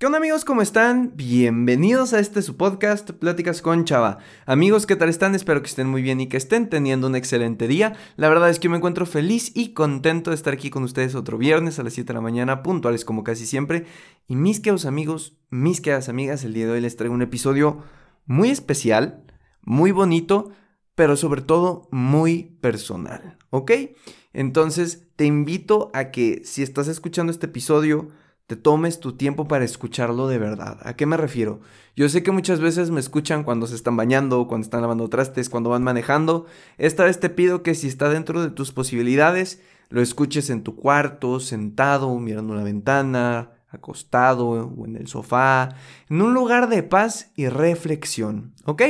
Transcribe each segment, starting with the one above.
¿Qué onda amigos? ¿Cómo están? Bienvenidos a este su podcast, Pláticas con Chava. Amigos, ¿qué tal están? Espero que estén muy bien y que estén teniendo un excelente día. La verdad es que me encuentro feliz y contento de estar aquí con ustedes otro viernes a las 7 de la mañana, puntuales como casi siempre. Y mis queridos amigos, mis queridas amigas, el día de hoy les traigo un episodio muy especial, muy bonito, pero sobre todo muy personal, ¿ok? Entonces te invito a que si estás escuchando este episodio, te tomes tu tiempo para escucharlo de verdad. ¿A qué me refiero? Yo sé que muchas veces me escuchan cuando se están bañando, cuando están lavando trastes, cuando van manejando. Esta vez te pido que si está dentro de tus posibilidades, lo escuches en tu cuarto, sentado, mirando una ventana, acostado o en el sofá, en un lugar de paz y reflexión, ¿ok?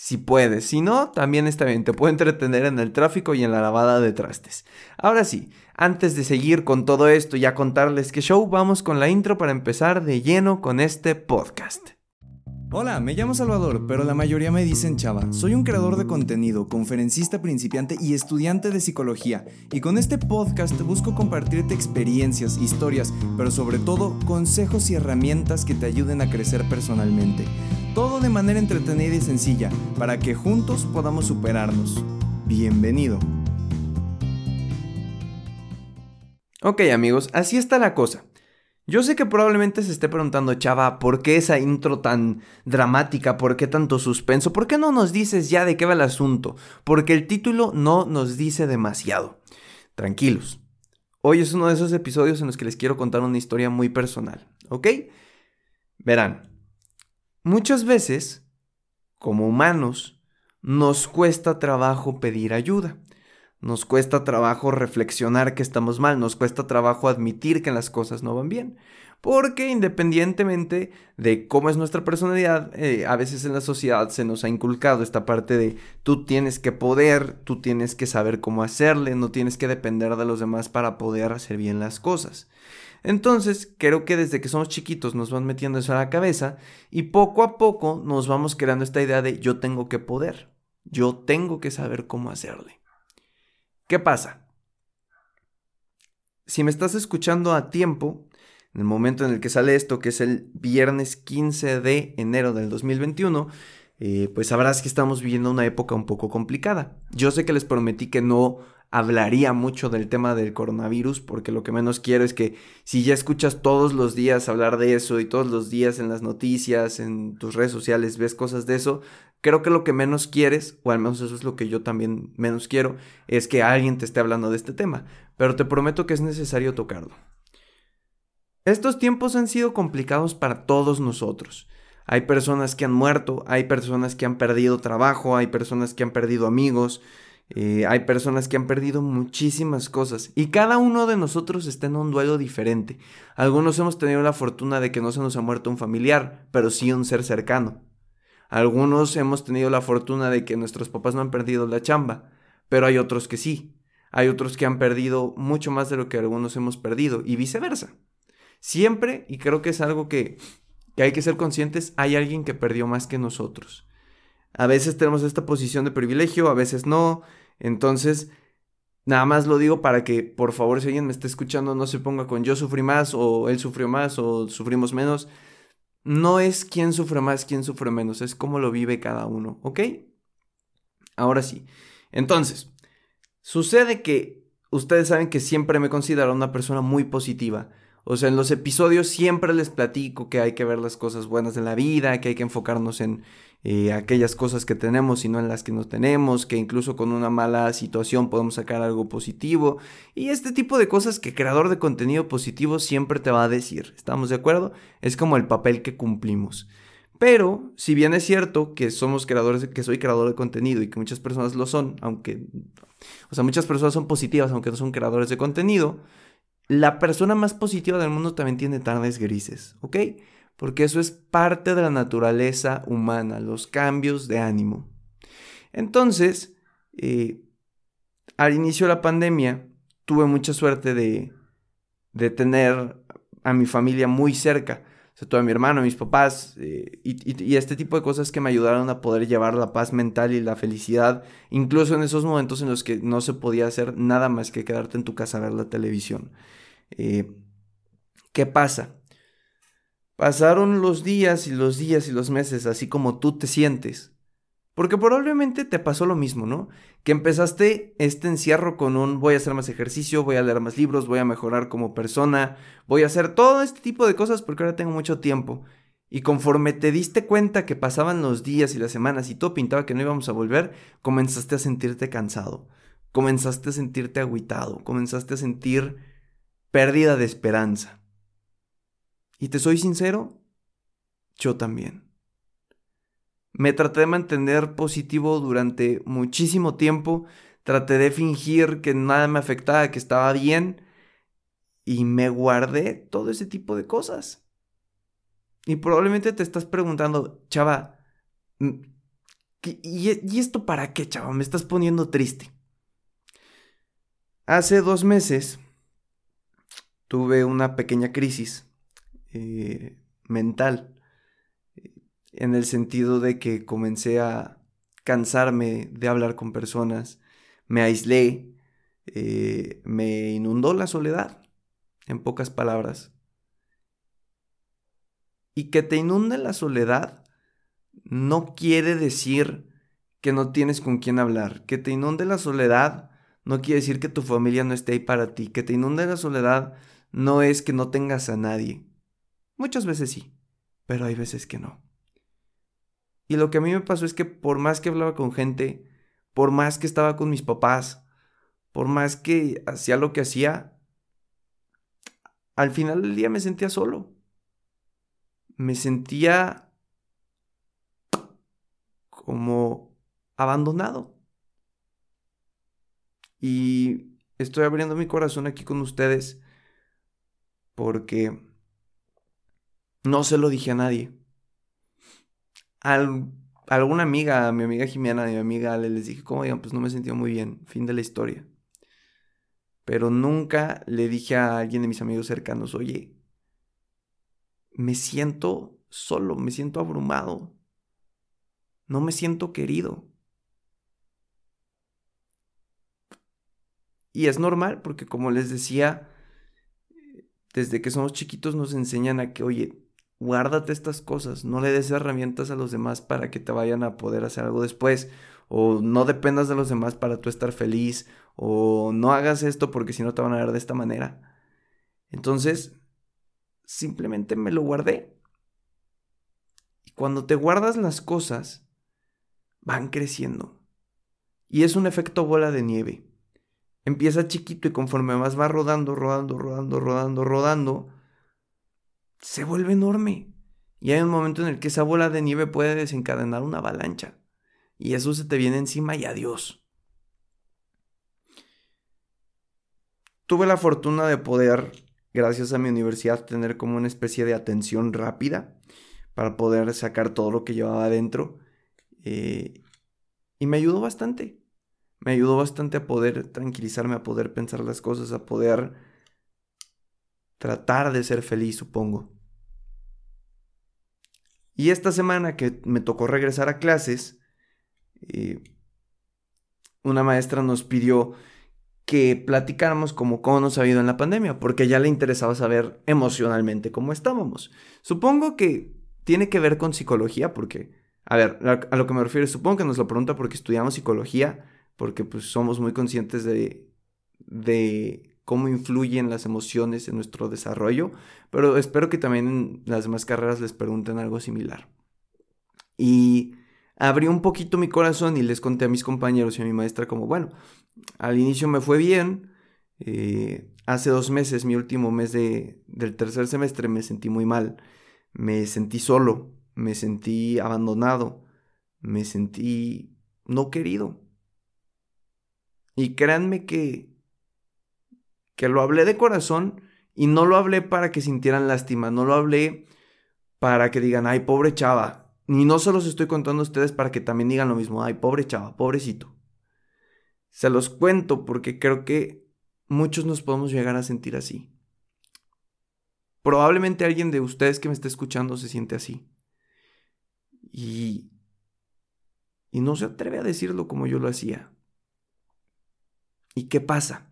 Si puedes, si no, también está bien, te puedo entretener en el tráfico y en la lavada de trastes. Ahora sí, antes de seguir con todo esto y a contarles qué show, vamos con la intro para empezar de lleno con este podcast. Hola, me llamo Salvador, pero la mayoría me dicen Chava. Soy un creador de contenido, conferencista principiante y estudiante de psicología. Y con este podcast busco compartirte experiencias, historias, pero sobre todo consejos y herramientas que te ayuden a crecer personalmente. Todo de manera entretenida y sencilla, para que juntos podamos superarnos. Bienvenido. Ok amigos, así está la cosa. Yo sé que probablemente se esté preguntando, Chava, ¿por qué esa intro tan dramática? ¿Por qué tanto suspenso? ¿Por qué no nos dices ya de qué va el asunto? Porque el título no nos dice demasiado. Tranquilos. Hoy es uno de esos episodios en los que les quiero contar una historia muy personal, ¿ok? Verán, Muchas veces, como humanos, nos cuesta trabajo pedir ayuda. Nos cuesta trabajo reflexionar que estamos mal, nos cuesta trabajo admitir que las cosas no van bien. Porque independientemente de cómo es nuestra personalidad, eh, a veces en la sociedad se nos ha inculcado esta parte de tú tienes que poder, tú tienes que saber cómo hacerle, no tienes que depender de los demás para poder hacer bien las cosas. Entonces, creo que desde que somos chiquitos nos van metiendo eso a la cabeza y poco a poco nos vamos creando esta idea de yo tengo que poder, yo tengo que saber cómo hacerle. ¿Qué pasa? Si me estás escuchando a tiempo, en el momento en el que sale esto, que es el viernes 15 de enero del 2021, eh, pues sabrás que estamos viviendo una época un poco complicada. Yo sé que les prometí que no hablaría mucho del tema del coronavirus, porque lo que menos quiero es que si ya escuchas todos los días hablar de eso y todos los días en las noticias, en tus redes sociales, ves cosas de eso, creo que lo que menos quieres, o al menos eso es lo que yo también menos quiero, es que alguien te esté hablando de este tema, pero te prometo que es necesario tocarlo. Estos tiempos han sido complicados para todos nosotros. Hay personas que han muerto, hay personas que han perdido trabajo, hay personas que han perdido amigos, eh, hay personas que han perdido muchísimas cosas y cada uno de nosotros está en un duelo diferente. Algunos hemos tenido la fortuna de que no se nos ha muerto un familiar, pero sí un ser cercano. Algunos hemos tenido la fortuna de que nuestros papás no han perdido la chamba, pero hay otros que sí. Hay otros que han perdido mucho más de lo que algunos hemos perdido y viceversa. Siempre, y creo que es algo que, que hay que ser conscientes, hay alguien que perdió más que nosotros. A veces tenemos esta posición de privilegio, a veces no. Entonces, nada más lo digo para que, por favor, si alguien me está escuchando, no se ponga con yo sufrí más o él sufrió más o sufrimos menos. No es quién sufre más, quién sufre menos, es cómo lo vive cada uno, ¿ok? Ahora sí. Entonces, sucede que ustedes saben que siempre me considero una persona muy positiva. O sea, en los episodios siempre les platico que hay que ver las cosas buenas de la vida, que hay que enfocarnos en, eh, aquellas cosas que tenemos y no en las que no tenemos, que incluso con una mala situación podemos sacar algo positivo y este tipo de cosas que creador de contenido positivo siempre te va a decir, ¿estamos de acuerdo? Es como el papel que cumplimos. Pero, si bien es cierto que somos creadores, que soy creador de contenido y que muchas personas lo son, aunque, o sea, muchas personas son positivas aunque no son creadores de contenido, la persona más positiva del mundo también tiene tardes grises, ¿ok? porque eso es parte de la naturaleza humana, los cambios de ánimo. Entonces, eh, al inicio de la pandemia, tuve mucha suerte de, de tener a mi familia muy cerca. O a mi hermano, mis papás eh, y, y, este tipo de cosas que me ayudaron a poder llevar la paz mental y la felicidad, incluso en esos momentos en los que no se podía hacer nada más que quedarte en tu casa a ver la televisión. Eh, ¿Qué pasa? Pasaron los días y los días y los meses así como tú te sientes. Porque probablemente te pasó lo mismo, ¿no? Que empezaste este encierro con un voy a hacer más ejercicio, voy a leer más libros, voy a mejorar como persona, voy a hacer todo este tipo de cosas porque ahora tengo mucho tiempo. Y conforme te diste cuenta que pasaban los días y las semanas y todo pintaba que no íbamos a volver, comenzaste a sentirte cansado, comenzaste a sentirte agüitado, comenzaste a sentir pérdida de esperanza. Y te soy sincero, yo también. Me traté de mantener positivo durante muchísimo tiempo, traté de fingir que nada me afectaba, que estaba bien, y me guardé todo ese tipo de cosas. Y probablemente te estás preguntando, chava, mm, ¿y, esto para qué, chava? Me estás poniendo triste. Hace dos meses tuve una pequeña crisis eh, mental, en el sentido de que comencé a cansarme de hablar con personas, me aislé, eh, me inundó la soledad, en pocas palabras. Y que te inunde la soledad no quiere decir que no tienes con quién hablar. Que te inunde la soledad no quiere decir que tu familia no esté ahí para ti. Que te inunde la soledad no es que no tengas a nadie. Muchas veces sí, pero hay veces que no. Y lo que a mí me pasó es que por más que hablaba con gente, por más que estaba con mis papás, por más que hacía lo que hacía, al final del día me sentía solo. Me sentía como abandonado. Y estoy abriendo mi corazón aquí con ustedes porque no se lo dije a nadie. Al, alguna amiga, a mi amiga Jimena, a mi amiga Ale, les dije, como digan, pues no me sentí muy bien, fin de la historia. Pero nunca le dije a alguien de mis amigos cercanos, oye, me siento solo, me siento abrumado, no me siento querido. Y es normal porque como les decía, desde que somos chiquitos nos enseñan a que, oye, guárdate estas cosas, no le des herramientas a los demás para que te vayan a poder hacer algo después, o no dependas de los demás para tú estar feliz, o no hagas esto porque si no te van a ver de esta manera. Entonces, simplemente me lo guardé. Y cuando te guardas las cosas, van creciendo. Y es un efecto bola de nieve. Empieza chiquito y conforme más va rodando, rodando, rodando, rodando, rodando, se vuelve enorme. Y hay un momento en el que esa bola de nieve puede desencadenar una avalancha. Y eso se te viene encima y adiós. Tuve la fortuna de poder, gracias a mi universidad, tener como una especie de atención rápida para poder sacar todo lo que llevaba adentro. Eh, y me ayudó bastante. Me ayudó bastante a poder tranquilizarme, a poder pensar las cosas, a poder tratar de ser feliz, supongo. Y esta semana que me tocó regresar a clases, eh, una maestra nos pidió que platicáramos como cómo nos ha ido en la pandemia, porque ya le interesaba saber emocionalmente cómo estábamos. Supongo que tiene que ver con psicología, porque, a ver, a lo que me refiero, supongo que nos lo pregunta porque estudiamos psicología, porque pues somos muy conscientes de, de cómo influyen las emociones en nuestro desarrollo, pero espero que también en las demás carreras les pregunten algo similar. Y abrí un poquito mi corazón y les conté a mis compañeros y a mi maestra como, bueno, al inicio me fue bien, eh, hace dos meses, mi último mes de, del tercer semestre, me sentí muy mal, me sentí solo, me sentí abandonado, me sentí no querido. Y créanme que que lo hablé de corazón y no lo hablé para que sintieran lástima, no lo hablé para que digan, ay, pobre chava. Ni no se los estoy contando a ustedes para que también digan lo mismo, ay, pobre chava, pobrecito. Se los cuento porque creo que muchos nos podemos llegar a sentir así. Probablemente alguien de ustedes que me esté escuchando se siente así. Y, y no se atreve a decirlo como yo lo hacía. ¿Y qué pasa?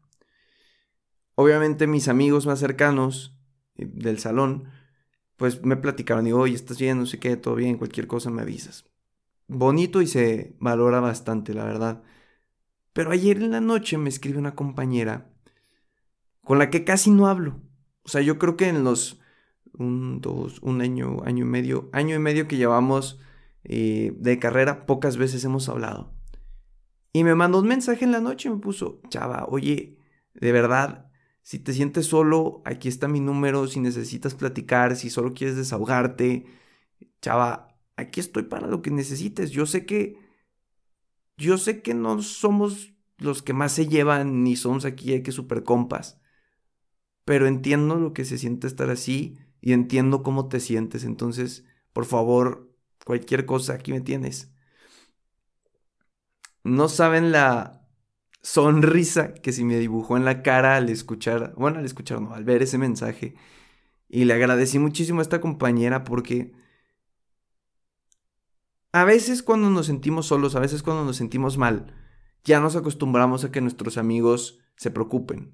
Obviamente mis amigos más cercanos eh, del salón pues me platicaron y, oye, estás bien, no sé qué, todo bien, cualquier cosa me avisas. Bonito y se valora bastante, la verdad. Pero ayer en la noche me escribe una compañera con la que casi no hablo. O sea, yo creo que en los un, dos, un año, año y medio, año y medio que llevamos eh, de carrera, pocas veces hemos hablado. Y me mandó un mensaje en la noche y me puso, chava, oye, de verdad, si te sientes solo, aquí está mi número, si necesitas platicar, si solo quieres desahogarte, chava, aquí estoy para lo que necesites. Yo sé que, yo sé que no somos los que más se llevan, ni somos aquí hay que super compas, pero entiendo lo que se siente estar así y entiendo cómo te sientes. Entonces, por favor, cualquier cosa, aquí me tienes. No saben la sonrisa que se me dibujó en la cara al escuchar, bueno, al escuchar, no, al ver ese mensaje. Y le agradecí muchísimo a esta compañera porque a veces cuando nos sentimos solos, a veces cuando nos sentimos mal, ya nos acostumbramos a que nuestros amigos se preocupen.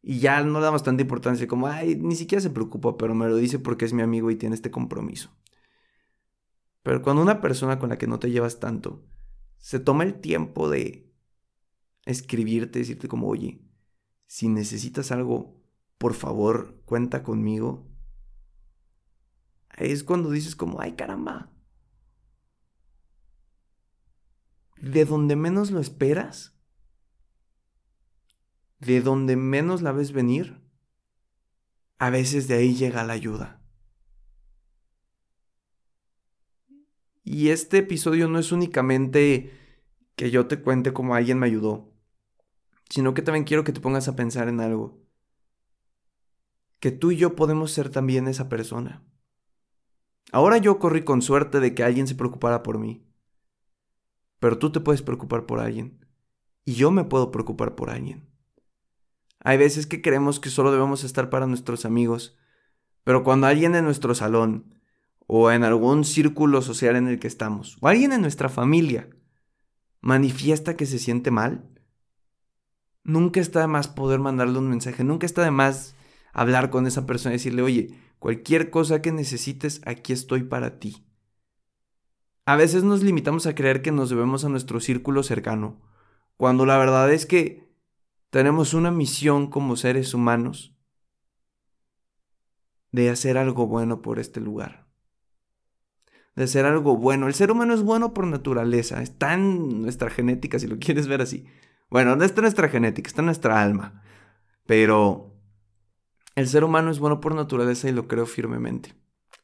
Y ya no damos tanta importancia como, ay, ni siquiera se preocupa, pero me lo dice porque es mi amigo y tiene este compromiso. Pero cuando una persona con la que no te llevas tanto se toma el tiempo de escribirte, decirte como, oye, si necesitas algo, por favor, cuenta conmigo. Es cuando dices como, ay caramba. De donde menos lo esperas, de donde menos la ves venir, a veces de ahí llega la ayuda. Y este episodio no es únicamente que yo te cuente cómo alguien me ayudó, sino que también quiero que te pongas a pensar en algo. Que tú y yo podemos ser también esa persona. Ahora yo corrí con suerte de que alguien se preocupara por mí. Pero tú te puedes preocupar por alguien. Y yo me puedo preocupar por alguien. Hay veces que creemos que solo debemos estar para nuestros amigos. Pero cuando alguien en nuestro salón, o en algún círculo social en el que estamos, o alguien en nuestra familia, manifiesta que se siente mal, nunca está de más poder mandarle un mensaje, nunca está de más hablar con esa persona y decirle, oye, cualquier cosa que necesites, aquí estoy para ti. A veces nos limitamos a creer que nos debemos a nuestro círculo cercano, cuando la verdad es que tenemos una misión como seres humanos de hacer algo bueno por este lugar de ser algo bueno. El ser humano es bueno por naturaleza, está en nuestra genética, si lo quieres ver así. Bueno, no está nuestra genética, está nuestra alma. Pero el ser humano es bueno por naturaleza y lo creo firmemente.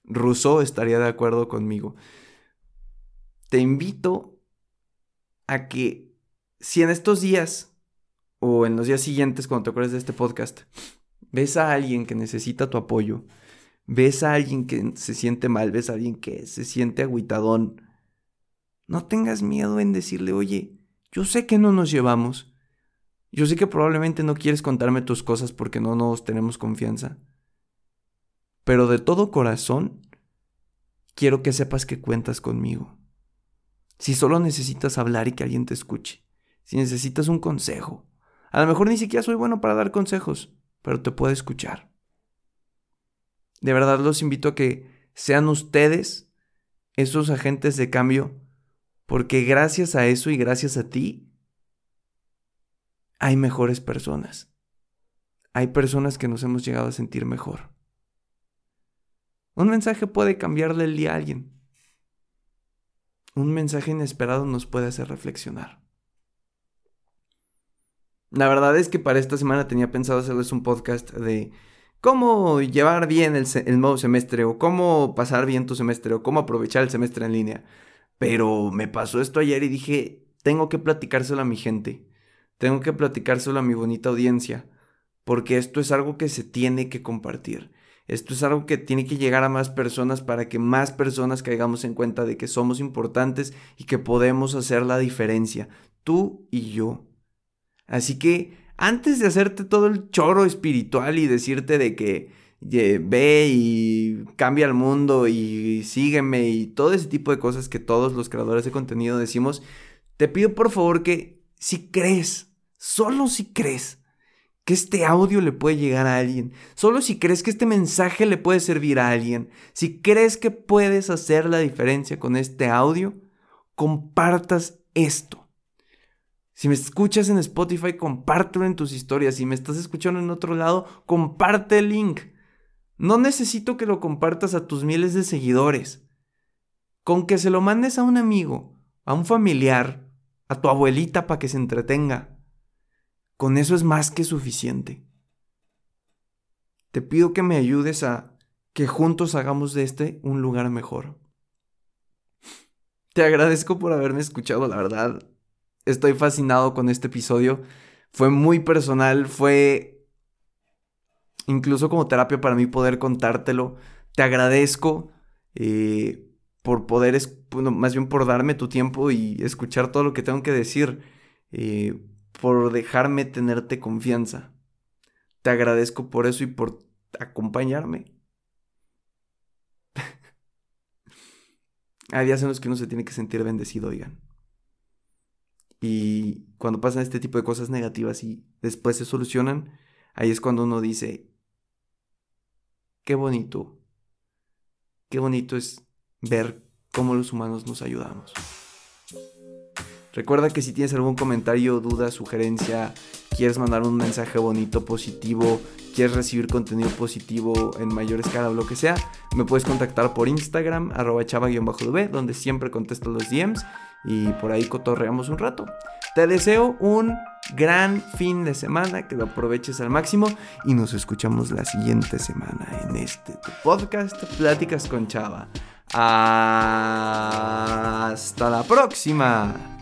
Rousseau estaría de acuerdo conmigo. Te invito a que si en estos días o en los días siguientes cuando te acuerdes de este podcast, ves a alguien que necesita tu apoyo, ves a alguien que se siente mal, ves a alguien que se siente agüitadón, no tengas miedo en decirle, oye, yo sé que no nos llevamos. Yo sé que probablemente no quieres contarme tus cosas porque no nos tenemos confianza. Pero de todo corazón, quiero que sepas que cuentas conmigo. Si solo necesitas hablar y que alguien te escuche, si necesitas un consejo, a lo mejor ni siquiera soy bueno para dar consejos, pero te puedo escuchar. De verdad los invito a que sean ustedes esos agentes de cambio, porque gracias a eso y gracias a ti, hay mejores personas. Hay personas que nos hemos llegado a sentir mejor. Un mensaje puede cambiarle el día a alguien. Un mensaje inesperado nos puede hacer reflexionar. La verdad es que para esta semana tenía pensado hacerles un podcast de cómo llevar bien el, nuevo semestre o cómo pasar bien tu semestre o cómo aprovechar el semestre en línea. Pero me pasó esto ayer y dije, tengo que platicárselo a mi gente, tengo que platicárselo a mi bonita audiencia, porque esto es algo que se tiene que compartir. Esto es algo que tiene que llegar a más personas para que más personas caigamos en cuenta de que somos importantes y que podemos hacer la diferencia, tú y yo. Así que antes de hacerte todo el choro espiritual y decirte de que ve y cambia el mundo y sígueme y todo ese tipo de cosas que todos los creadores de contenido decimos, te pido por favor que si crees, solo si crees, que este audio le puede llegar a alguien, solo si crees que este mensaje le puede servir a alguien, si crees que puedes hacer la diferencia con este audio, compartas esto. Si me escuchas en Spotify, compártelo en tus historias. Si me estás escuchando en otro lado, comparte el link. No necesito que lo compartas a tus miles de seguidores. Con que se lo mandes a un amigo, a un familiar, a tu abuelita para que se entretenga con eso es más que suficiente. Te pido que me ayudes a que juntos hagamos de este un lugar mejor. Te agradezco por haberme escuchado, la verdad. Estoy fascinado con este episodio. Fue muy personal, fue incluso como terapia para mí poder contártelo. Te agradezco eh, por poder, bueno, más bien por darme tu tiempo y escuchar todo lo que tengo que decir. Eh, por dejarme tenerte confianza. Te agradezco por eso y por acompañarme. Hay días en los que uno se tiene que sentir bendecido, oigan. Y cuando pasan este tipo de cosas negativas y después se solucionan, ahí es cuando uno dice, qué bonito, qué bonito es ver cómo los humanos nos ayudamos. Recuerda que si tienes algún comentario, duda, sugerencia, quieres mandar un mensaje bonito, positivo, quieres recibir contenido positivo en mayor escala o lo que sea, me puedes contactar por Instagram, arroba chava-db, donde siempre contesto los DMs y por ahí cotorreamos un rato. Te deseo un gran fin de semana, que lo aproveches al máximo y nos escuchamos la siguiente semana en este podcast Pláticas con Chava. Hasta la próxima.